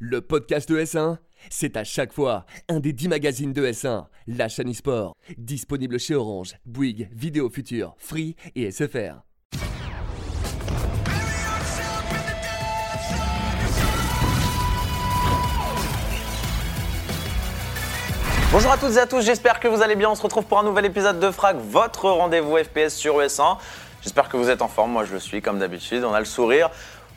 Le podcast de S1, c'est à chaque fois un des 10 magazines de S1, la chaîne e-sport, disponible chez Orange, Bouygues, Vidéo Future, Free et SFR. Bonjour à toutes et à tous, j'espère que vous allez bien. On se retrouve pour un nouvel épisode de Frag, votre rendez-vous FPS sur ES1. J'espère que vous êtes en forme, moi je le suis comme d'habitude, on a le sourire.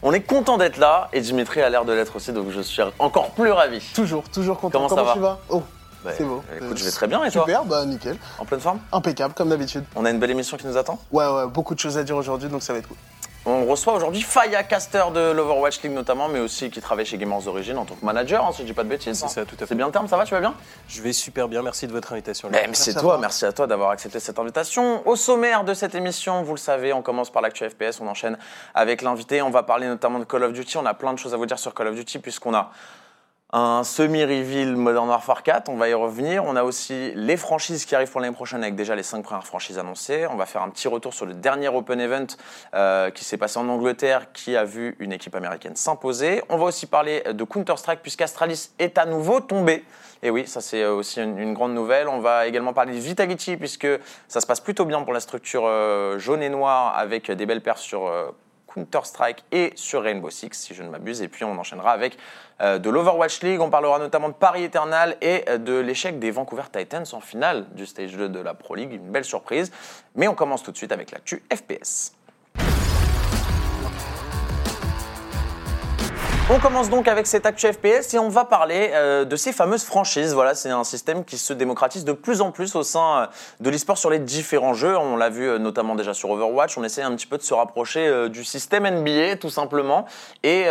On est content d'être là et Dimitri a l'air de l'être aussi, donc je suis encore plus ravi. Toujours, toujours content. Comment ça tu vas? Oh, Bah, c'est beau. Écoute, je vais très bien et toi? Super, bah nickel. En pleine forme? Impeccable, comme d'habitude. On a une belle émission qui nous attend? Ouais, ouais, beaucoup de choses à dire aujourd'hui, donc ça va être cool. On reçoit aujourd'hui Faya Caster de l'Overwatch League notamment, mais aussi qui travaille chez Gamers Origin en tant que manager, hein, si je dis pas de bêtises. C'est ça, tout à fait. C'est bien le terme, ça va, tu vas bien? Je vais super bien, merci de votre invitation. Mais c'est toi. merci à toi d'avoir accepté cette invitation. Au sommaire de cette émission, vous le savez, on commence par l'actu FPS, on enchaîne avec l'invité. On va parler notamment de Call of Duty. On a plein de choses à vous dire sur Call of Duty puisqu'on a un semi-reveal Modern Warfare 4, on va y revenir. On a aussi les franchises qui arrivent pour l'année prochaine avec déjà les cinq premières franchises annoncées. On va faire un petit retour sur le dernier Open Event euh, qui s'est passé en Angleterre qui a vu une équipe américaine s'imposer. On va aussi parler de Counter-Strike puisqu'Astralis est à nouveau tombé. Et oui, ça c'est euh, aussi une, grande nouvelle. On va également parler de Vitality puisque ça se passe plutôt bien pour la structure euh, jaune et noire avec des belles perfs sur euh, Counter-Strike et sur Rainbow Six, si je ne m'abuse. Et puis on enchaînera avec euh, de l'Overwatch League. On parlera notamment de Paris Eternal et euh, de l'échec des Vancouver Titans en finale du Stage 2 de la Pro League. Une belle surprise. Mais on commence tout de suite avec l'actu FPS. On commence donc avec cette actu FPS et on va parler euh, de ces fameuses franchises. Voilà, c'est un système qui se démocratise de plus en plus au sein euh, de l'e-sport sur les différents jeux. On l'a vu euh, notamment déjà sur Overwatch. On essaie un petit peu de se rapprocher euh, du système NBA tout simplement. Et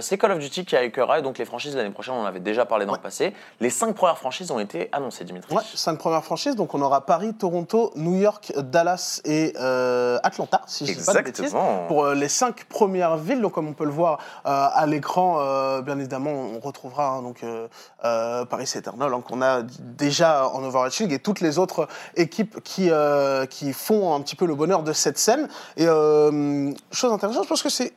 c'est Call of Duty qui accueillera donc les franchises l'année prochaine. On en avait déjà parlé dans le passé. Les cinq premières franchises ont été annoncées, Dimitri. Ouais, cinq premières franchises, donc on aura Paris, Toronto, New York, Dallas et Atlanta, si je dis pas de bêtises. Exactement. Pour les cinq premières villes, donc comme on peut le voir à l'écran, euh, bien évidemment, on retrouvera hein, donc euh, euh, Paris Eternal, hein, qu'on a déjà en Overwatch League, et toutes les autres équipes qui, euh, qui font un petit peu le bonheur de cette scène. Et chose intéressante, je pense que c'est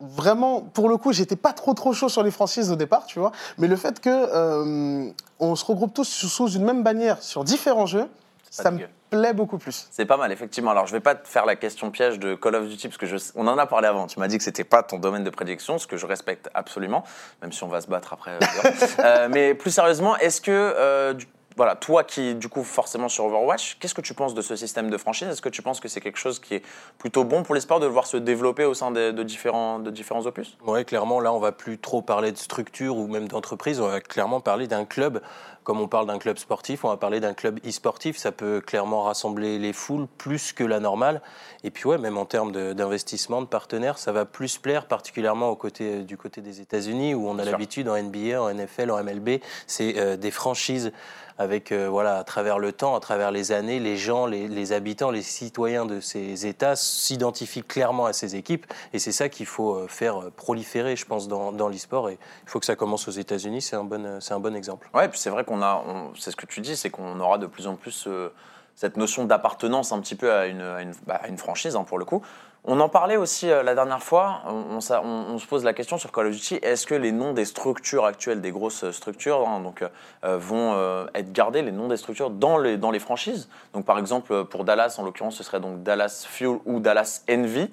vraiment, pour le coup, j'étais pas trop trop chaud sur les franchises au départ, tu vois, mais le fait que euh, on se regroupe tous sous, une même bannière sur différents jeux, ça me. Plaît beaucoup plus. C'est pas mal, effectivement. Alors, je vais pas te faire la question piège de Call of Duty, parce que je, on en a parlé avant. Tu m'as dit que c'était pas ton domaine de prédilection, ce que je respecte absolument, même si on va se battre après. euh. Euh, mais plus sérieusement, est-ce que, euh, voilà, toi qui, du coup, forcément sur Overwatch, qu'est-ce que tu penses de ce système de franchise? Est-ce que tu penses que c'est quelque chose qui est plutôt bon pour les sports de le voir se développer au sein de, de différents, de différents opus? Ouais, clairement, là, on va plus trop parler de structure ou même d'entreprise. On va clairement parler d'un club. Comme on parle d'un club sportif, on va parler d'un club e-sportif. Ça peut clairement rassembler les foules plus que la normale. Et puis, ouais, même en termes d'investissement, de, partenaires, ça va plus plaire, particulièrement au côté, du côté des États-Unis, où on a l'habitude en NBA, en NFL, en MLB, c'est euh, des franchises avec, euh, voilà, à travers le temps, à travers les années, les gens, les, habitants, les citoyens de ces États s'identifient clairement à ces équipes. Et c'est ça qu'il faut euh, faire euh, proliférer, je pense, dans, dans l'e-sport. Et il faut que ça commence aux États-Unis, c'est un, bon, un bon exemple. Ouais, puis c'est vrai qu'on a, c'est ce que tu dis, c'est qu'on aura de plus en plus cette notion d'appartenance un petit peu à une, à une, bah, franchise, hein, pour le coup. On en parlait aussi euh, la dernière fois, on, se pose la question sur Call of Duty, est-ce que les noms des structures actuelles, des grosses structures, hein, donc, euh, vont euh, être gardés, les noms des structures, dans les, dans les franchises? Donc par exemple, euh, pour Dallas, en l'occurrence, ce serait donc Dallas Fuel ou Dallas Envy.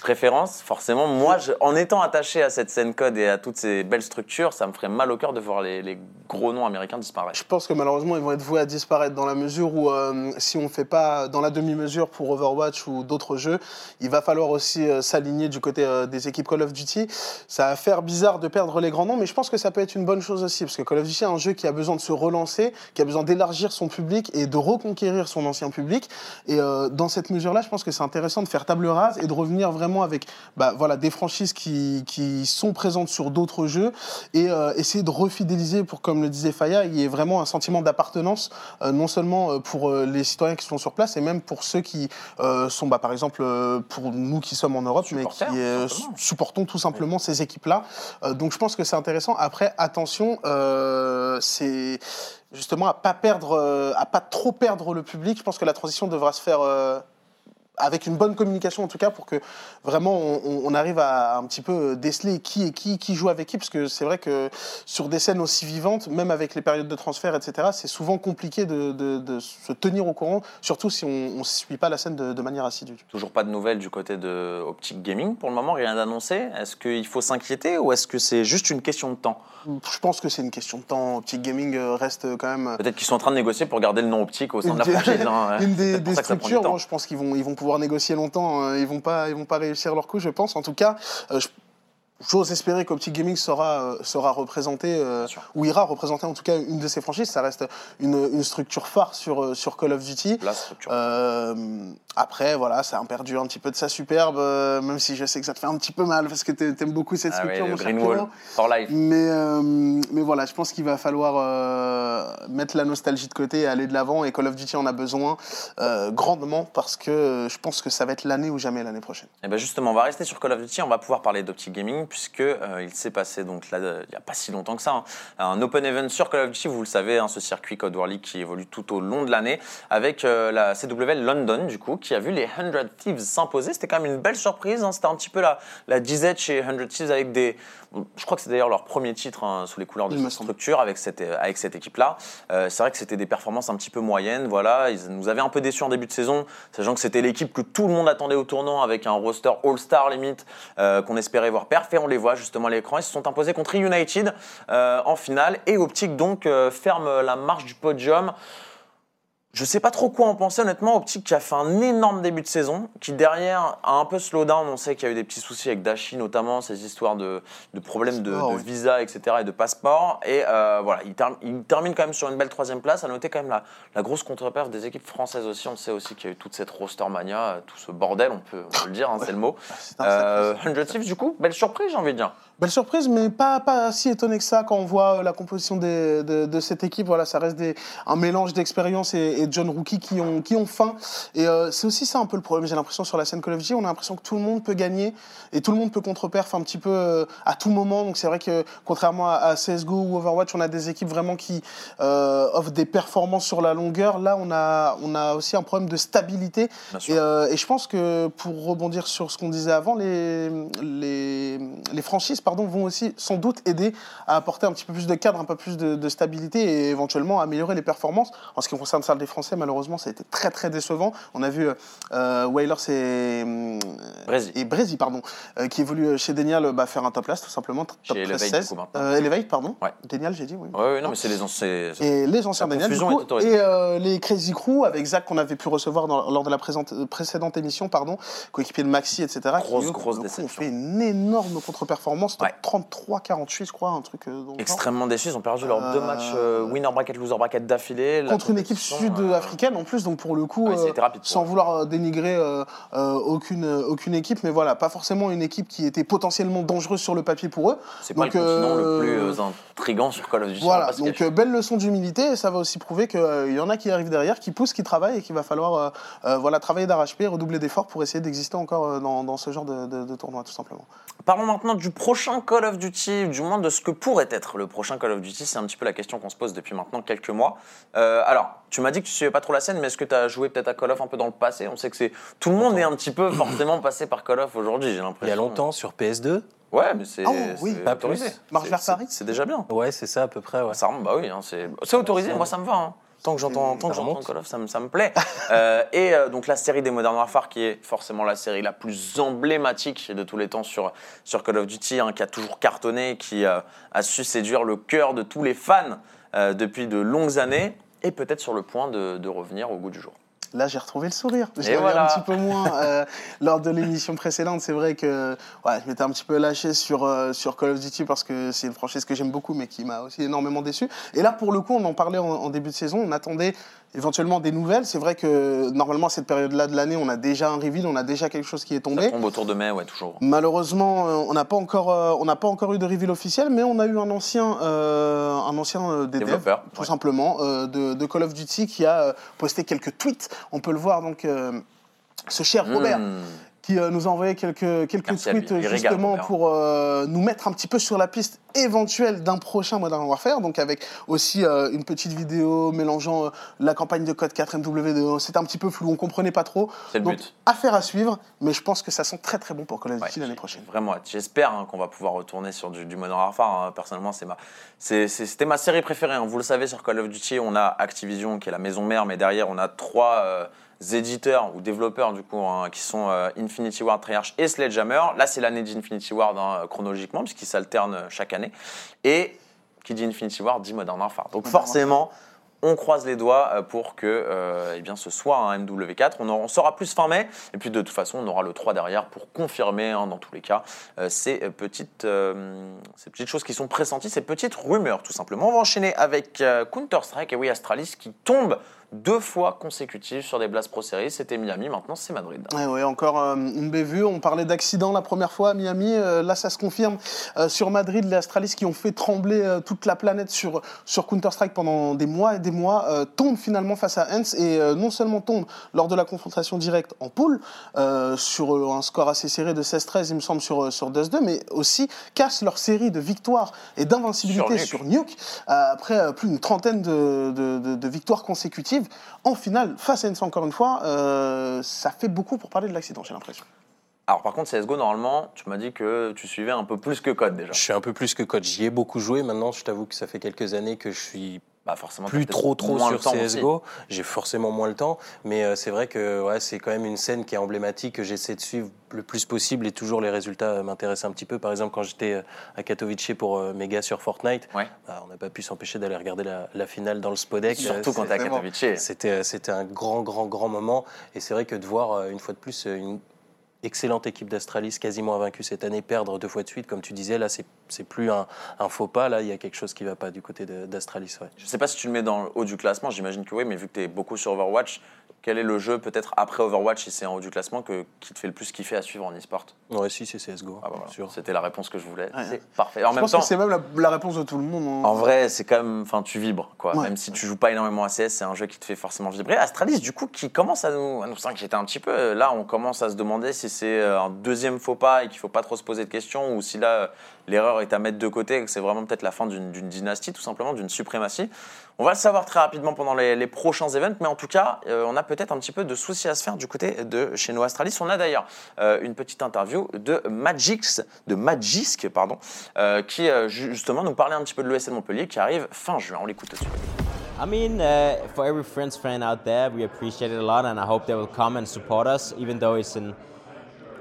Préférence, forcément, moi, en étant attaché à cette scène code et à toutes ces belles structures, ça me ferait mal au cœur de voir les, gros noms américains disparaître. Je pense que malheureusement, ils vont être voués à disparaître dans la mesure où, euh, si on ne fait pas dans la demi-mesure pour Overwatch ou d'autres jeux, il va falloir aussi euh, s'aligner du côté euh, des équipes Call of Duty. Ça va faire bizarre de perdre les grands noms, mais je pense que ça peut être une bonne chose aussi, parce que Call of Duty est un jeu qui a besoin de se relancer, qui a besoin d'élargir son public et de reconquérir son ancien public. Et dans cette mesure-là, je pense que c'est intéressant de faire table rase et de revenir vraiment avec bah, voilà, des franchises qui, qui sont présentes sur d'autres jeux et euh, essayer de refidéliser pour, comme le disait Faya, il y ait vraiment un sentiment d'appartenance, euh, non seulement euh, pour les citoyens qui sont sur place, et même pour ceux qui sont, bah, par exemple, pour nous qui sommes en Europe, mais qui Supporters, tout simplement. supportons tout simplement ces équipes-là. Donc je pense que c'est intéressant. Après, attention, c'est justement à pas perdre, à pas trop perdre le public. Je pense que la transition devra se faire. Euh, avec une bonne communication en tout cas pour que vraiment on, on arrive à un petit peu déceler qui est qui, qui joue avec qui, parce que c'est vrai que sur des scènes aussi vivantes, même avec les périodes de transfert, etc., c'est souvent compliqué de, de- de se tenir au courant, surtout si on ne suit pas la scène de, de manière assidue. Toujours pas de nouvelles du côté de Optic Gaming pour le moment, rien d'annoncé. Est-ce qu'il faut s'inquiéter ou est-ce que c'est juste une question de temps? Je pense que c'est une question de temps. Optic Gaming euh, reste quand même Peut-être qu'ils sont en train de négocier pour garder le nom Optique au sein de la franchise. hein. une des, du structures. Moi, je pense qu'ils vont, ils vont pouvoir négocier longtemps. euh, Ils vont pas, ils vont pas réussir leur coup, je pense. En tout cas, euh, je- J'ose espérer qu'Optic Gaming sera, euh, sera représenté, euh, Bien ou ira représenter en tout cas une de ses franchises. Ça reste une, une structure phare sur, euh, sur Call of Duty. La structure. Euh, après, voilà, ça a perdu un petit peu de sa superbe, euh, même si je sais que ça te fait un petit peu mal parce que t'a- t'aimes beaucoup cette Ah oui, structure, mon cher Green. Wall for life. Mais, mais voilà, je pense qu'il va falloir mettre la nostalgie de côté et aller de l'avant. Et Call of Duty en a besoin grandement parce que je pense que ça va être l'année ou jamais l'année prochaine. Et ben justement, on va rester sur Call of Duty, on va pouvoir parler d'Optic Gaming puisque euh, il s'est passé donc là, euh, il n'y a pas si longtemps que ça, hein, un open event sur Call of Duty, vous le savez, hein, ce circuit Code War League qui évolue tout au long de l'année avec euh, la CW London du coup qui a vu les 100 Thieves s'imposer. C'était quand même une belle surprise, hein, c'était un petit peu la, la disette chez 100 Thieves avec des, bon, je crois que c'est d'ailleurs leur premier titre sous les couleurs de cette structure avec cette, avec cette équipe-là. Euh, c'est vrai que c'était des performances un petit peu moyennes, voilà, ils nous avaient un peu déçus en début de saison, sachant que c'était l'équipe que tout le monde attendait au tournant avec un roster All-Star limite qu'on espérait voir perf et on les voit justement à l'écran. Ils se sont imposés contre United euh, en finale et Optic donc euh, ferme la marche du podium. Je sais pas trop quoi en penser honnêtement. Optic qui a fait un énorme début de saison, qui derrière a un peu slow down. On sait qu'il y a eu des petits soucis avec Dashi notamment, ces histoires de, de problèmes de, visa, etc. et de passeport. Et euh, voilà, il, term- il termine quand même sur une belle troisième place. À noter quand même la, la grosse contre-perf des équipes françaises aussi. On sait aussi qu'il y a eu toute cette roster mania, tout ce bordel, on peut, on peut le dire, hein, c'est le mot. Un Euh, sacré- 100 Thieves du coup, belle surprise j'ai envie de dire. Belle surprise, mais pas, pas si étonné que ça quand on voit euh, la composition des- de, de cette équipe. Voilà, ça reste des, un mélange d'expérience et, et de jeunes rookies qui ont, qui ont faim. Et euh, c'est aussi ça un peu le problème, j'ai l'impression, sur la scène Call of Duty. On a l'impression que tout le monde peut gagner et tout le monde peut contre-perf un petit peu euh, à tout moment. Donc c'est vrai que contrairement à, à CSGO ou Overwatch, on a des équipes vraiment qui euh, offrent des performances sur la longueur. Là, on a, on a aussi un problème de stabilité. Et, euh, et je pense que pour rebondir sur ce qu'on disait avant, les, les, les franchises pardon, vont aussi sans doute aider à apporter un petit peu plus de cadre, un peu plus de, de stabilité et éventuellement améliorer les performances. En ce qui concerne celle des Français, malheureusement, ça a été très très décevant. On a vu euh, Wailers et, euh, Brésil. et Brésil, pardon, euh, qui évoluent chez Denial bah, faire un top place tout simplement, top Chez Elevate, 13-16. du coup, maintenant. Euh, Elevate, pardon. Ouais. Denial, j'ai dit, oui. Ouais, non mais c'est les anciens. Et les anciens La Daniel, du coup, et euh, les Crazy Crew avec Zach qu'on avait pu recevoir dans- lors de la présente- euh, précédente émission, pardon, coéquipier de Maxi, etc. Grosse, qui, grosse coup, déception. ont fait une énorme contre-performance, Ouais. 33-48, je crois, un truc euh, dans le genre. Extrêmement déçus, ils ont perdu leurs Euh, deux matchs euh, winner bracket, loser bracket d'affilée. Contre une équipe euh, sud-africaine en plus, donc pour le coup, Ouais, ça a euh, été rapide sans vouloir euh, dénigrer euh, euh, aucune, euh, aucune équipe, mais voilà, pas forcément une équipe qui était potentiellement dangereuse sur le papier pour eux. C'est pas le continent le euh, plus euh, intrigant sur Call of Duty. Voilà, donc euh, belle leçon d'humilité et ça va aussi prouver qu'il y en a qui arrivent derrière, qui poussent, qui travaillent et qu'il va falloir euh, euh, voilà, travailler d'arrache-pied, redoubler d'efforts pour essayer d'exister encore euh, dans, dans ce genre de, de- de tournoi, tout simplement. Parlons maintenant du prochain Call of Duty, du moins de ce que pourrait être le prochain Call of Duty. C'est un petit peu la question qu'on se pose depuis maintenant quelques mois. Euh, alors, tu m'as dit que tu suivais pas trop la scène, mais est-ce que tu as joué peut-être à Call of un peu dans le passé? On sait que c'est tout le monde est un petit peu forcément passé par Call of aujourd'hui, j'ai l'impression. Il y a longtemps sur PS2. Ouais, mais c'est Oh, oui, c'est pas autorisé. Marche vers Paris? C'est déjà bien. Ouais, c'est ça à peu près. Ouais. Ça bah oui, hein, c'est c'est autorisé. Moi, ça me va. hein. Tant que j'entends, tant que Ça j'entends remonte. Call of, ça me, ça me plaît. Euh, et euh, donc la série des Modern Warfare, qui est forcément la série la plus emblématique de tous les temps sur, sur Call of Duty, hein, qui a toujours cartonné, qui euh, a su séduire le cœur de tous les fans depuis de longues années, et peut-être sur le point de, de revenir au goût du jour. Là, j'ai retrouvé le sourire. L'avais voilà. un petit peu moins euh, lors de l'émission précédente. C'est vrai que ouais, je m'étais un petit peu lâché sur, euh, sur Call of Duty parce que c'est une franchise que j'aime beaucoup, mais qui m'a aussi énormément déçu. Et là, pour le coup, on en parlait en, en début de saison. On attendait éventuellement des nouvelles. C'est vrai que normalement, à cette période-là de l'année, on a déjà un reveal, on a déjà quelque chose qui est Ça tombé. tombe autour de mai, ouais, toujours. Malheureusement, euh, on n'a pas encore, euh, on n'a pas encore eu de reveal officiel, mais on a eu un ancien, euh, un ancien euh, devs, Développeur, tout ouais. simplement, euh, de, de Call of Duty, qui a posté quelques tweets. On peut le voir donc, ce cher Robert, Mmh. Qui euh, nous a envoyé quelques, quelques Merci à lui. tweets régale, justement pour euh, nous mettre un petit peu sur la piste éventuelle d'un prochain Modern Warfare. Donc avec aussi euh, une petite vidéo mélangeant euh, la campagne de code 4 MW2. C'était un petit peu flou, on comprenait pas trop. C'est le Donc but. affaire à suivre, mais je pense que ça sent très très bon pour Call of Duty l'année prochaine. Vraiment. J'espère hein, qu'on va pouvoir retourner sur du, du Modern Warfare. hein. Personnellement, c'est ma, c'est- c'est- c'était ma série préférée. hein. Vous le savez, sur Call of Duty, on a Activision qui est la maison mère, mais derrière, on a trois éditeurs ou développeurs du coup hein, qui sont euh, Infinity Ward, Treyarch et Sledgehammer. Là, c'est l'année d'Infinity Ward hein, chronologiquement puisqu'ils s'alternent euh, chaque année. Et qui dit Infinity Ward dit Modern Warfare. Donc Modern forcément. On croise les doigts euh, pour que euh, eh bien, ce soit un MW4. On en saura plus fin mai. Et puis de toute façon, on aura le 3 derrière pour confirmer, hein, dans tous les cas, euh, ces, petites, euh, ces petites choses qui sont pressenties, ces petites rumeurs, tout simplement. On va enchaîner avec Counter-Strike et oui, Astralis qui tombe deux fois consécutives sur des Blast Pro Series. C'était Miami, maintenant c'est Madrid. Ouais, ouais, encore euh, une bévue. On parlait d'accident la première fois à Miami. Euh, là, ça se confirme. Euh, sur Madrid, les Astralis qui ont fait trembler toute la planète sur, sur Counter-Strike pendant des mois et des mois tombent finalement face à Hens et non seulement tombent lors de la confrontation directe en poule sur un score assez serré de 16-13, il me semble, sur, sur Dust 2, mais aussi cassent leur série de victoires et d'invincibilité Sur sur Nuke, après plus d'une trentaine de, de- de- de victoires consécutives. En finale, face à Hens encore une fois, euh, ça fait beaucoup pour parler de l'accident, j'ai l'impression. Alors par contre, CSGO, normalement, tu m'as dit que tu suivais un peu plus que Code déjà. Je suis un peu plus que coach. J'y ai beaucoup joué. Maintenant, je t'avoue que ça fait quelques années que je suis Bah forcément, plus trop trop moins sur. CSGO. J'ai forcément moins le temps, mais euh, c'est vrai que ouais, c'est quand même une scène qui est emblématique que j'essaie de suivre le plus possible et toujours les résultats euh, m'intéressent un petit peu. Par exemple, quand j'étais euh, à Katowice pour Mega sur Fortnite, Ouais. bah, on n'a pas pu s'empêcher d'aller regarder la, la finale dans le Spodek. Surtout quand t'es à Katowice. c'était, c'était un grand, grand, grand moment. Et c'est vrai que de voir, une fois de plus, une excellente équipe d'Astralis, quasiment invaincue cette année, perdre deux fois de suite, comme tu disais, là, c'est, plus un, faux pas. Là, il y a quelque chose qui ne va pas du côté d'Astralis. Je sais pas si tu le mets dans le haut du classement, j'imagine que oui, mais vu que tu es beaucoup sur Overwatch, quel est le jeu peut-être après Overwatch, si c'est en haut du classement, que, qui te fait le plus kiffer à suivre en e-sport? Ouais, si, c'est CSGO, Ah bah bien voilà. sûr. C'était la réponse que je voulais. Ouais. C'est parfait. En Je même pense temps, que c'est même la, la réponse de tout le monde. hein. en vrai, c'est quand même, enfin, tu vibres, quoi. Ouais. Même si tu joues pas énormément à CS, c'est un jeu qui te fait forcément vibrer. Astralis, du coup, qui commence à nous, à nous s'inquiéter un petit peu. Là, on commence à se demander si c'est euh, un deuxième faux pas et qu'il faut pas trop se poser de questions, ou si là, l'erreur est à mettre de côté et que c'est vraiment peut-être la fin d'une d'une dynastie, tout simplement, d'une suprématie. On va le savoir très rapidement pendant les, les prochains events, mais en tout cas, euh, on a peut-être un petit peu de soucis à se faire du côté de chez nous Astralis. On a d'ailleurs euh, une petite interview de Magix, de Magisk, pardon, euh, qui euh, ju- justement nous parlait un petit peu de l'ESL Montpellier qui arrive fin juin. On l'écoute tout de suite. I mean, uh, for every Friends fan out there, we appreciate it a lot, and I hope they will come and support us, even though it's an.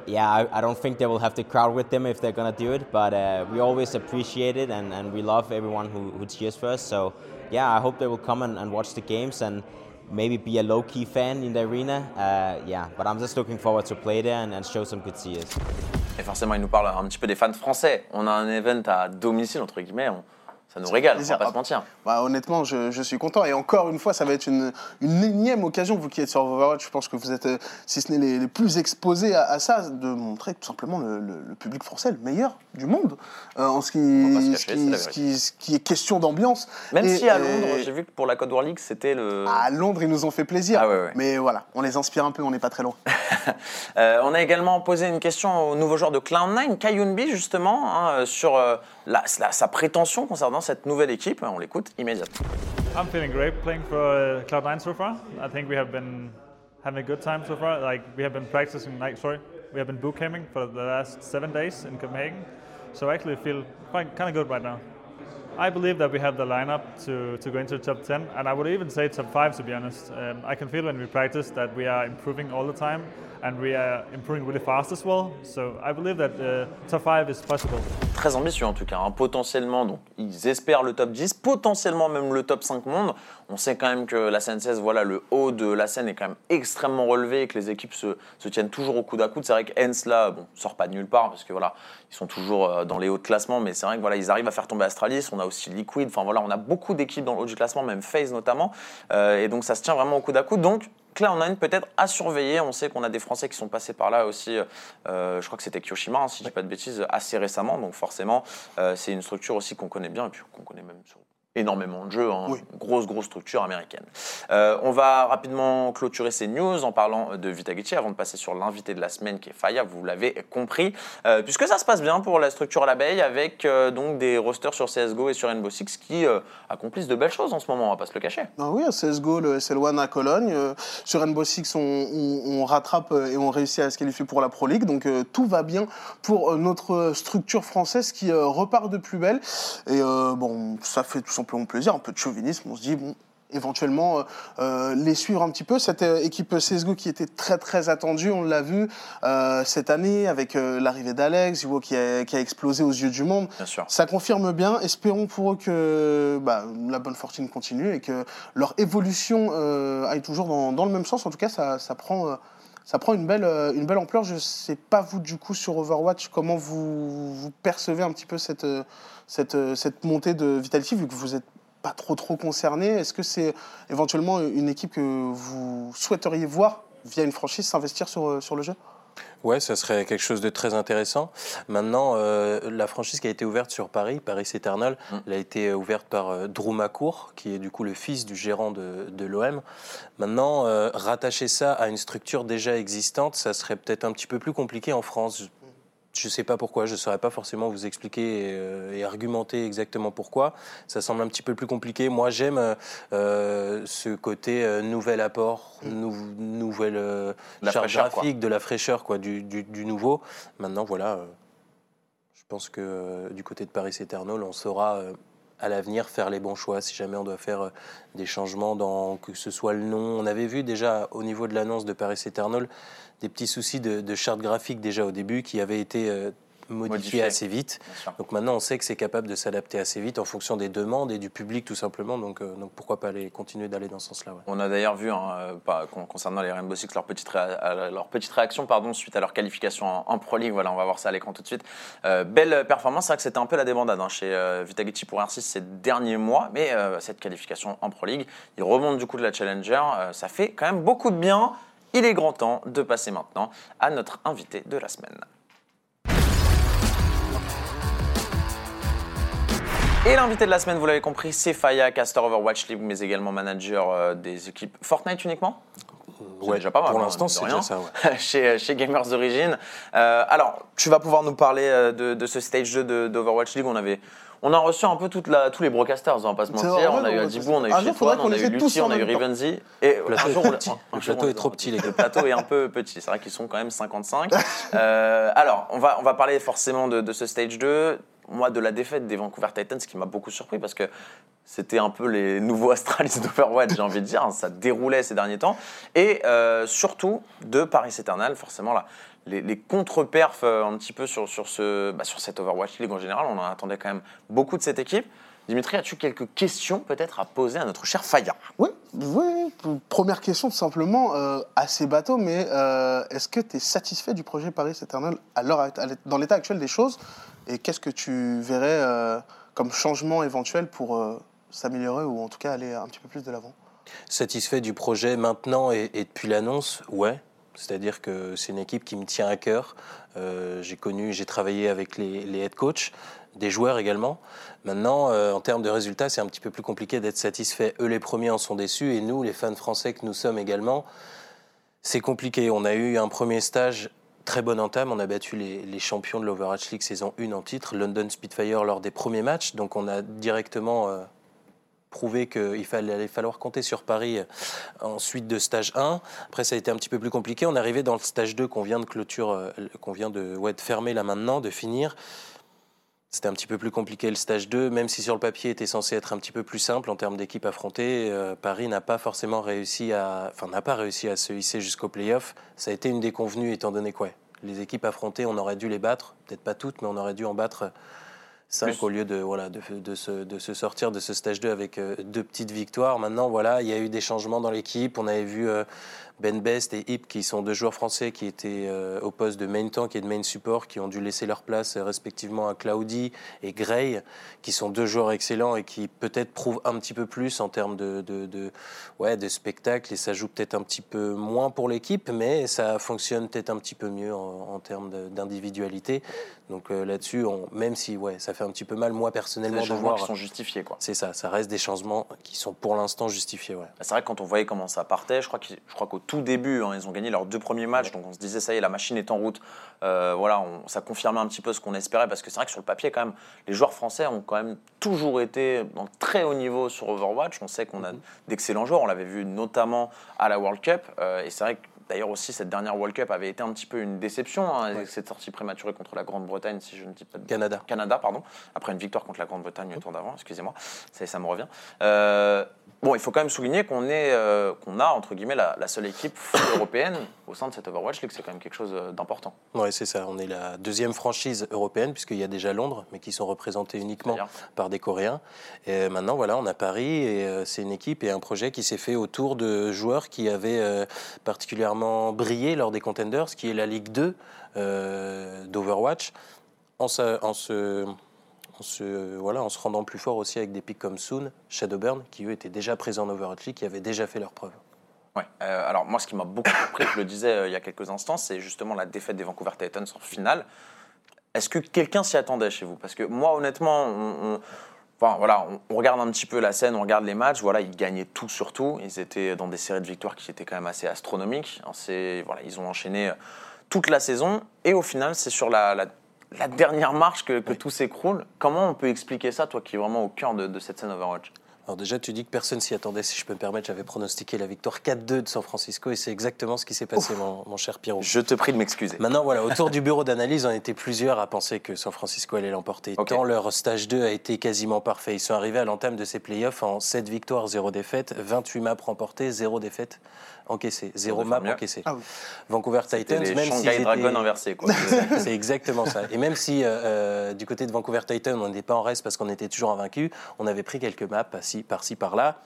Yeah, I, I don't think they will have the crowd with them if they're gonna do it, but uh, we always appreciate it, and, and we love everyone who, who cheers for us. So, yeah, I hope they will come and, and watch the games and maybe be a low key fan in the arena. Uh, yeah, but I'm just looking forward to play there and, and show some good cheers. Et forcément, il nous parle un petit peu des fans français. On a un event à domicile, entre guillemets. Ça nous régale, on plaisir. va pas se mentir. Bah, honnêtement, je, je suis content. Et encore une fois, ça va être une, une énième occasion, vous qui êtes sur Overwatch, je pense que vous êtes, euh, si ce n'est les, les plus exposés à, à ça, de montrer tout simplement le, le- le public français le meilleur du monde euh, en ce qui, On ce ce ce est question d'ambiance. Même Et- si à et- Londres, j'ai vu que pour la Code War League, c'était le. À Londres, ils nous ont fait plaisir. Ah ouais, ouais. Mais voilà, on les inspire un peu, on n'est pas très loin. Euh, on a également posé une question au nouveau joueur de Cloud9, Kayunbi, justement, hein, sur euh, la- la- sa prétention concernant cette nouvelle équipe. On l'écoute immédiatement. I'm feeling great playing for uh, Cloud9 so far. I think we have been having a good time so far. Like we have been practicing, like sorry, we have been boot camping for the last seven days in Copenhagen. So I actually feel quite kind of good right now. I believe that we have the lineup to, to go into top 10, and I would even say top 5 to be honest. Um, I can feel when we practice that we are improving all the time, and we are improving really fast as well. So I believe that uh, top 5 is possible. Très ambitieux en tout cas, hein. potentiellement, donc ils espèrent le top 10, potentiellement même le top 5 monde. On sait quand même que la scène 16, voilà, le haut de la scène est quand même extrêmement relevé et que les équipes se, tiennent toujours au coude à coude. C'est vrai que Hens là, bon, sort pas de nulle part parce que voilà, ils sont toujours euh, dans les hauts de classement, mais c'est vrai que voilà, ils arrivent à faire tomber Astralis. On a aussi Liquid, enfin voilà, on a beaucoup d'équipes dans le haut du classement, même FaZe notamment, Euh, et donc ça se tient vraiment au coude à coude. Donc Cloud9 peut-être à surveiller. On sait qu'on a des Français qui sont passés par là aussi. euh, je crois que c'était Kyoshima, hein, si je dis pas de bêtises, assez récemment. Donc forcément, euh, c'est une structure aussi qu'on connaît bien et puis qu'on connaît même sur énormément de jeux, hein. Oui. grosse grosse structure américaine. Euh, on va rapidement clôturer ces news en parlant de Vitagichi avant de passer sur l'invité de la semaine qui est Faya, vous l'avez compris, Euh, puisque ça se passe bien pour la structure à l'abeille avec euh, donc des rosters sur CSGO et sur Rainbow Six qui accomplissent de belles choses en ce moment, on va pas se le cacher. Ah oui, à CSGO, le SL1 à Cologne. sur Rainbow Six, on, on- on rattrape et on réussit à se qualifier pour la Pro League. Donc tout va bien pour notre structure française qui repart de plus belle. Et bon, ça fait tout simplement plaisir, un peu de chauvinisme. On se dit, bon, éventuellement euh, euh, les suivre un petit peu. Cette euh, équipe CSGO qui était très très attendue, on l'a vu euh, cette année avec l'arrivée d'Alex, qui a, qui a explosé aux yeux du monde. Bien sûr. Ça confirme bien. Espérons pour eux que bah, la bonne fortune continue et que leur évolution aille toujours dans, dans le même sens. En tout cas, ça, ça prend, ça prend une, belle, euh, une belle ampleur. Je ne sais pas, vous, du coup, sur Overwatch, comment vous, percevez un petit peu cette, euh, cette, euh, cette montée de Vitality, vu que vous n'êtes pas trop, trop concerné. Est-ce que c'est éventuellement une équipe que vous souhaiteriez voir, via une franchise, s'investir sur, sur le jeu? Ouais, ça serait quelque chose de très intéressant. Maintenant, euh, la franchise qui a été ouverte sur Paris, Paris Eternal, Mm. elle a été ouverte par euh, Drew McCourt, qui est du coup le fils du gérant de, de l'OM. Maintenant, euh, rattacher ça à une structure déjà existante, ça serait peut-être un petit peu plus compliqué en France. Je ne sais pas pourquoi, je ne saurais pas forcément vous expliquer et, euh, et argumenter exactement pourquoi. Ça semble un petit peu plus compliqué. Moi, j'aime euh, ce côté euh, nouvel apport, nou- nouvelle quoi. graphique, de la fraîcheur, quoi, du, du- du nouveau. Maintenant, voilà, je pense que du côté de Paris Eternal, on saura à l'avenir faire les bons choix si jamais on doit faire des changements dans que ce soit le nom. On avait vu déjà au niveau de l'annonce de Paris Eternal des petits soucis de, de charte graphique déjà au début qui avaient été euh, modifiés Modifiés. assez vite. Donc maintenant, on sait que c'est capable de s'adapter assez vite en fonction des demandes et du public tout simplement. Donc, euh, donc pourquoi pas aller continuer d'aller dans ce sens-là. ouais. On a d'ailleurs vu, hein, euh, pas- concernant les Rainbow Six, leur petite, réa- leur petite réaction pardon, suite à leur qualification en, en Pro League. Voilà, on va voir ça à l'écran tout de suite. Euh, belle performance, c'est vrai que c'était un peu la débandade hein, chez euh, pour R6 ces derniers mois, mais cette qualification en Pro League, ils remontent du coup de la Challenger, ça fait quand même beaucoup de bien. Il est grand temps de passer maintenant à notre invité de la semaine. Et l'invité de la semaine, vous l'avez compris, c'est Faya, caster Overwatch League, mais également manager euh, des équipes Fortnite uniquement C'est déjà pas mal, Pour hein, l'instant, c'est rien. déjà ça. ouais. chez, chez Gamers Origin. Euh, alors, tu vas pouvoir nous parler euh, de, de ce stage 2 de- d'Overwatch League. On, avait, on a reçu un peu toute la, tous les broadcasters, on va pas se mentir. vrai, on a eu Adibou, on a eu on a eu Lucie, on a eu. Rivenzi. Et Le plateau est jour, trop petit. un Le jour, plateau on est trop les petit, aura. les gars. Le plateau est un peu petit. C'est vrai qu'ils sont quand même 55. Euh, alors, on va, on va parler forcément de, de ce stage 2. Moi, de la défaite des Vancouver Titans, qui m'a beaucoup surpris parce que c'était un peu les nouveaux Astralis d'Overwatch, j'ai envie de dire. Ça déroulait ces derniers temps. Et euh, surtout de Paris Eternal, forcément, là, les, les contre-perfs euh, un petit peu sur, sur, ce, bah, sur cette Overwatch League en général. On en attendait quand même beaucoup de cette équipe. Dimitri, as-tu quelques questions peut-être à poser à notre cher Faya? Oui, oui. Première question, tout simplement, euh, assez bateau, mais euh, est-ce que tu es satisfait du projet Paris Eternal à dans l'état actuel des choses? Et qu'est-ce que tu verrais euh, comme changement éventuel pour euh, s'améliorer ou en tout cas aller un petit peu plus de l'avant? Satisfait du projet maintenant et, et depuis l'annonce, ouais. C'est-à-dire que c'est une équipe qui me tient à cœur. Euh, j'ai connu, j'ai travaillé avec les, head coachs, des joueurs également. Maintenant, euh, en termes de résultats, c'est un petit peu plus compliqué d'être satisfait. Eux, les premiers en sont déçus et nous, les fans français que nous sommes également, c'est compliqué. On a eu un premier stage très bonne entame. On a battu les, les champions de l'Overwatch League saison 1 en titre, London Spitfire, lors des premiers matchs. Donc on a directement euh, prouvé qu'il allait falloir compter sur Paris euh, en suite de stage 1. Après, ça a été un petit peu plus compliqué. On est arrivé dans le stage 2 qu'on vient de clôture, euh, qu'on vient de, ouais, de fermer là maintenant, de finir. C'était un petit peu plus compliqué le stage 2, même si sur le papier était censé être un petit peu plus simple en termes d'équipe affrontée. euh, Paris n'a pas forcément réussi à, enfin n'a pas réussi à se hisser jusqu'au playoff. Ça a été une déconvenue étant donné quoi. Les équipes affrontées, on aurait dû les battre, peut-être pas toutes, mais on aurait dû en battre 5 Plus. au lieu de, voilà, de, de, se, de se sortir de ce stage 2 avec euh, deux petites victoires. Maintenant, voilà, il y a eu des changements dans l'équipe. On avait vu euh, Ben Best et Hip, qui sont deux joueurs français qui étaient euh, au poste de main tank et de main support, qui ont dû laisser leur place euh, respectivement à Claudi et Gray, qui sont deux joueurs excellents et qui peut-être prouvent un petit peu plus en termes de, de, de, ouais, de spectacle. Et ça joue peut-être un petit peu moins pour l'équipe, mais ça fonctionne peut-être un petit peu mieux en, en termes de- d'individualité. Donc euh, là-dessus, même si ouais, ça fait un petit peu mal, moi Des personnellement, de changements voir. qui sont justifiés, quoi. C'est ça, ça reste des changements qui sont pour l'instant justifiés. Ouais. C'est vrai que quand on voyait comment ça partait, je crois qu'ils- je crois qu'au tout début, hein, ils ont gagné leurs deux premiers matchs, donc on se disait ça y est, la machine est en route. Euh, voilà, on- ça confirmait un petit peu ce qu'on espérait, parce que c'est vrai que sur le papier, quand même, les joueurs français ont quand même toujours été dans le très haut niveau sur Overwatch. On sait qu'on a d'excellents joueurs, on l'avait vu notamment à la World Cup, euh, et c'est vrai que D'ailleurs aussi, cette dernière World Cup avait été un petit peu une déception, hein, avec cette sortie prématurée contre la Grande-Bretagne, si je ne dis pas de Canada. Canada, pardon, après une victoire contre la Grande-Bretagne le tour d'avant, excusez-moi, ça, ça me revient. Euh, bon, il faut quand même souligner qu'on est, euh, qu'on a entre guillemets la, la seule équipe européenne au sein de cette Overwatch League, c'est quand même quelque chose euh, d'important. Oui, c'est ça. On est la deuxième franchise européenne, puisqu'il y a déjà Londres, mais qui sont représentés uniquement par des Coréens. Et maintenant, voilà, on a Paris, et c'est une équipe et un projet qui s'est fait autour de joueurs qui avaient euh, particulièrement brillé lors des Contenders, qui est la Ligue 2 euh, d'Overwatch, en se, en, voilà, en se rendant plus fort aussi avec des pics comme Soon, Shadowburn, qui eux étaient déjà présents en Overwatch League, qui avaient déjà fait leurs preuves. Ouais. Euh, alors moi, ce qui m'a beaucoup surpris, je le disais euh, il y a quelques instants, c'est justement la défaite des Vancouver Titans en finale. Est-ce que quelqu'un s'y attendait chez vous? Parce que moi, honnêtement, on, on- enfin, voilà, on, on regarde un petit peu la scène, on regarde les matchs. Voilà, ils gagnaient tout sur tout. Ils étaient dans des séries de victoires qui étaient quand même assez astronomiques. Voilà, ils ont enchaîné euh, toute la saison. Et au final, c'est sur la, la- la dernière marche que, que tout s'écroule. Comment on peut expliquer ça, toi qui es vraiment au cœur de, de cette scène Overwatch? Alors déjà, tu dis que personne s'y attendait, si je peux me permettre, j'avais pronostiqué la victoire 4-2 de San Francisco et c'est exactement ce qui s'est passé, mon, mon cher Pierrot. Je te prie de m'excuser. Maintenant, voilà, autour du bureau d'analyse, on était plusieurs à penser que San Francisco allait l'emporter. Tant leur stage 2 a été quasiment parfait. Ils sont arrivés à l'entame de ces playoffs en 7 victoires, 0 défaites, 28 maps remportées, 0 défaites encaissées, 0 devait maps faire mieux. encaissées. Ah oui. Vancouver Titans, les même Shanghai s'ils Dragon inversés, quoi. c'est exactement ça. Et même si euh, euh, du côté de Vancouver Titan, on n'était pas en reste parce qu'on était toujours invaincu, on avait pris quelques maps par-ci, par-ci, par-là.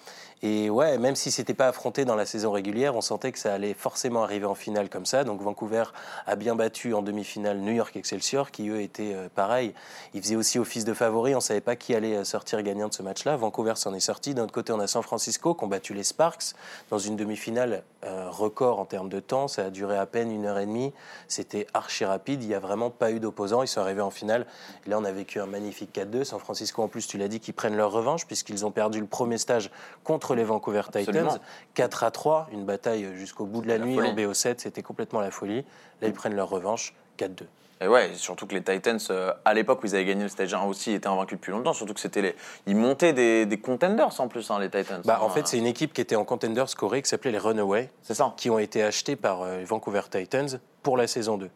Et ouais, même si c'était pas affronté dans la saison régulière, on sentait que ça allait forcément arriver en finale comme ça. Donc Vancouver a bien battu en demi-finale New York Excelsior, qui eux étaient euh, pareil. Ils faisaient aussi office de favori. On savait pas qui allait euh, sortir gagnant de ce match-là. Vancouver s'en est sorti. D'un autre côté, on a San Francisco qui ont battu les Sparks dans une demi-finale euh, record en termes de temps. Ça a duré à peine une heure et demie. C'était archi rapide. Il n'y a vraiment pas eu d'opposants. Ils sont arrivés en finale. Et là, on a vécu un magnifique 4-2. San Francisco, en plus, tu l'as dit, qu'ils prennent leur revanche puisqu'ils ont perdu le premier stage contre les Vancouver Absolument. Titans. 4 à 3, une bataille jusqu'au bout de la la nuit folie. en BO7. C'était complètement la folie. Là, ils prennent leur revanche. 4-2. Et ouais, surtout que les Titans, euh, à l'époque où ils avaient gagné le stage 1 aussi, étaient invaincus depuis longtemps. Surtout que c'était les, ils montaient des, des contenders en plus, hein, les Titans. Bah, en Hein, fait, c'est une équipe qui était en contenders scorés qui s'appelait les Runaways. c'est ça. qui ont été achetés par euh, les Vancouver Titans pour la saison 2.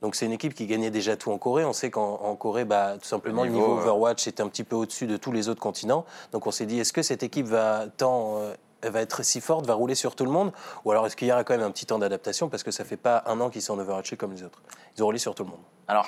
Donc c'est une équipe qui gagnait déjà tout en Corée. On sait qu'en en Corée, bah, tout simplement, Le niveau, niveau, euh, Overwatch est un petit peu au-dessus de tous les autres continents. Donc on s'est dit, est-ce que cette équipe va tant euh, elle va être si forte, va rouler sur tout le monde Ou alors est-ce qu'il y aura quand même un petit temps d'adaptation parce que ça fait pas un an qu'ils sont en comme les autres Ils ont roulé sur tout le monde. Alors,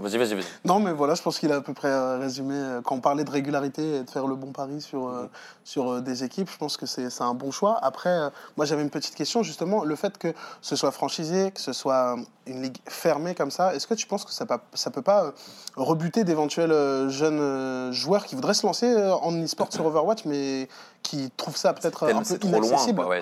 vas-y, vas-y, vas-y. Non, mais voilà, je pense qu'il a à peu près euh, résumé. euh, Quand on parlait de régularité et de faire le bon pari sur, euh, sur euh, des équipes, je pense que c'est c'est un bon choix. Après, euh, moi j'avais une petite question, justement, le fait que ce soit franchisé, que ce soit une ligue fermée comme ça, est-ce que tu penses que ça ne peut pas euh, rebuter d'éventuels euh, jeunes euh, joueurs qui voudraient se lancer euh, en e-sport sur Overwatch, mais qui trouvent ça peut-être un peu loin, inaccessible quoi. Ouais,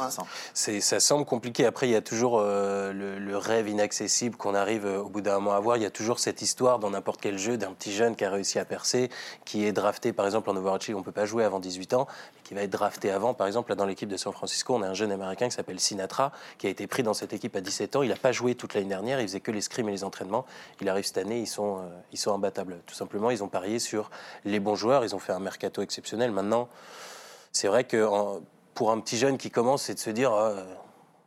ça. Semble compliqué. Après, il y a toujours euh, le, le rêve inaccessible qu'on arrive euh, au bout d'un moment à voir. Il y a toujours cette histoire dans n'importe quel jeu d'un petit jeune qui a réussi à percer, qui est drafté, par exemple, en Overwatch on ne peut pas jouer avant 18 ans, mais qui va être drafté avant. Par exemple, là, dans l'équipe de San Francisco, on a un jeune américain qui s'appelle Sinatra, qui a été pris dans cette équipe à 17 ans. Il n'a pas joué toute l'année dernière, il faisait que les scrims et les entraînements. Il arrive cette année, ils sont, euh, ils sont imbattables. Tout simplement, ils ont parié sur les bons joueurs, ils ont fait un mercato exceptionnel. Maintenant, c'est vrai que en- pour un petit jeune qui commence, c'est de se dire Ah,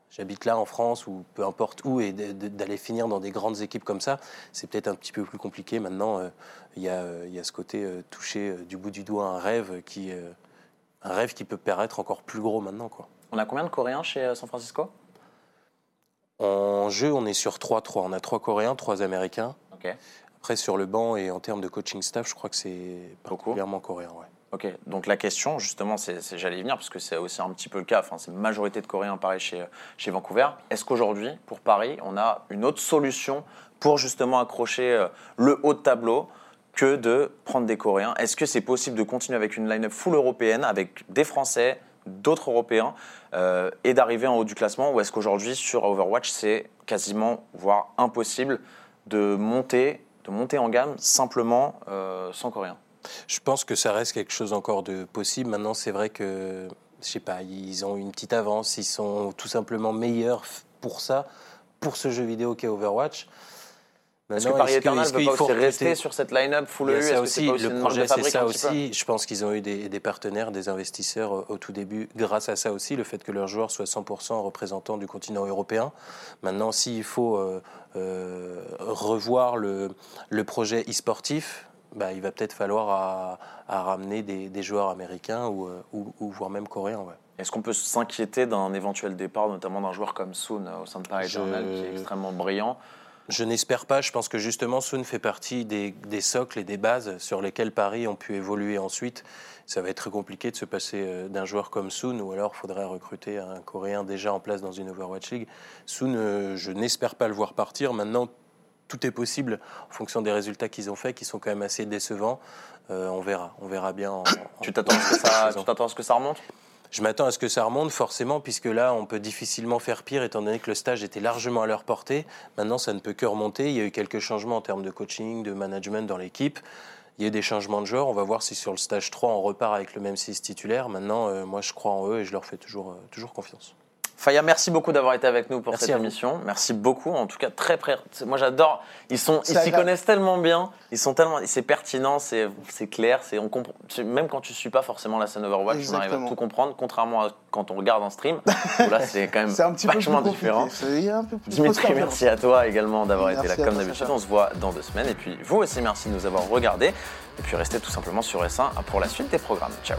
j'habite là en France ou peu importe où et d'aller finir dans des grandes équipes comme ça, c'est peut-être un petit peu plus compliqué. Maintenant, euh, il y, a, euh, il y a ce côté euh, toucher euh, du bout du doigt un rêve qui, euh, un rêve qui peut paraître encore plus gros maintenant. Quoi. On a combien de Coréens chez euh, San Francisco? En jeu, on est sur 3-3. On a trois Coréens, trois Américains. Ok. Après, sur le banc et en termes de coaching staff, je crois que c'est particulièrement coréen. Ouais. Ok, donc la question, justement, c'est, j'allais y venir parce que c'est aussi un petit peu le cas. Enfin, c'est majorité de Coréens pareil chez, chez Vancouver. Est-ce qu'aujourd'hui, pour Paris, on a une autre solution pour justement accrocher euh, le haut de tableau que de prendre des Coréens? Est-ce que c'est possible de continuer avec une line-up full européenne, avec des Français, d'autres Européens, euh, et d'arriver en haut du classement? Ou est-ce qu'aujourd'hui, sur Overwatch, c'est quasiment, voire impossible de monter, de monter en gamme simplement euh, sans Coréens? Je pense que ça reste quelque chose encore de possible. Maintenant, c'est vrai que, je sais pas, ils ont une petite avance, ils sont tout simplement meilleurs pour ça, pour ce jeu vidéo qu'est Overwatch. Est-ce que Maintenant, Paris Eternal veut pas aussi rester sur cette line-up full EU ça Est-ce aussi, c'est pas aussi le projet c'est ça aussi. Je pense qu'ils ont eu des, des partenaires, des investisseurs au tout début, grâce à ça aussi, le fait que leurs joueurs soient 100% représentants du continent européen. Maintenant, s'il faut euh, euh, revoir le, le projet e-sportif, bah, il va peut-être falloir à, à ramener des, des joueurs américains ou, euh, ou, ou voire même coréens. ouais. Est-ce qu'on peut s'inquiéter d'un éventuel départ, notamment d'un joueur comme Soon euh, au sein de Paris Je- Eternal, qui est extrêmement brillant? Je n'espère pas. Je pense que justement, Soon fait partie des, des socles et des bases sur lesquels Paris ont pu évoluer ensuite. Ça va être très compliqué de se passer euh, d'un joueur comme Soon, ou alors il faudrait recruter un Coréen déjà en place dans une Overwatch League. Soon, je n'espère pas le voir partir. Maintenant, tout est possible en fonction des résultats qu'ils ont faits, qui sont quand même assez décevants. Euh, on verra. On verra bien. en- en- Tu t'attends à ce que ça, tu t'attends à ce que ça remonte? Je m'attends à ce que ça remonte forcément, puisque là, on peut difficilement faire pire, étant donné que le stage était largement à leur portée. Maintenant, ça ne peut que remonter. Il y a eu quelques changements en termes de coaching, de management dans l'équipe. Il y a eu des changements de joueurs. On va voir si sur le stage 3, on repart avec le même 6 titulaire. Maintenant, euh, moi, je crois en eux et je leur fais toujours, euh, toujours confiance. Faya, merci beaucoup d'avoir été avec nous pour Merci cette émission. Merci beaucoup. En tout cas, très près. Moi, j'adore. Ils sont, ils s'y connaissent tellement bien. Ils sont tellement. C'est pertinent. C'est, clair. C'est on comprend. Même quand tu suis pas forcément la scène Overwatch, on arrive à Exactement. tout comprendre. Contrairement à quand on regarde en stream. où là, c'est quand même un petit peu vachement compliqué. différent. Un peu plus Dimitri, merci à toi également d'avoir été là comme d'habitude. On se voit dans deux semaines. Et puis vous aussi, merci de nous avoir regardés. Et puis restez tout simplement sur S1 pour la suite des programmes. Ciao.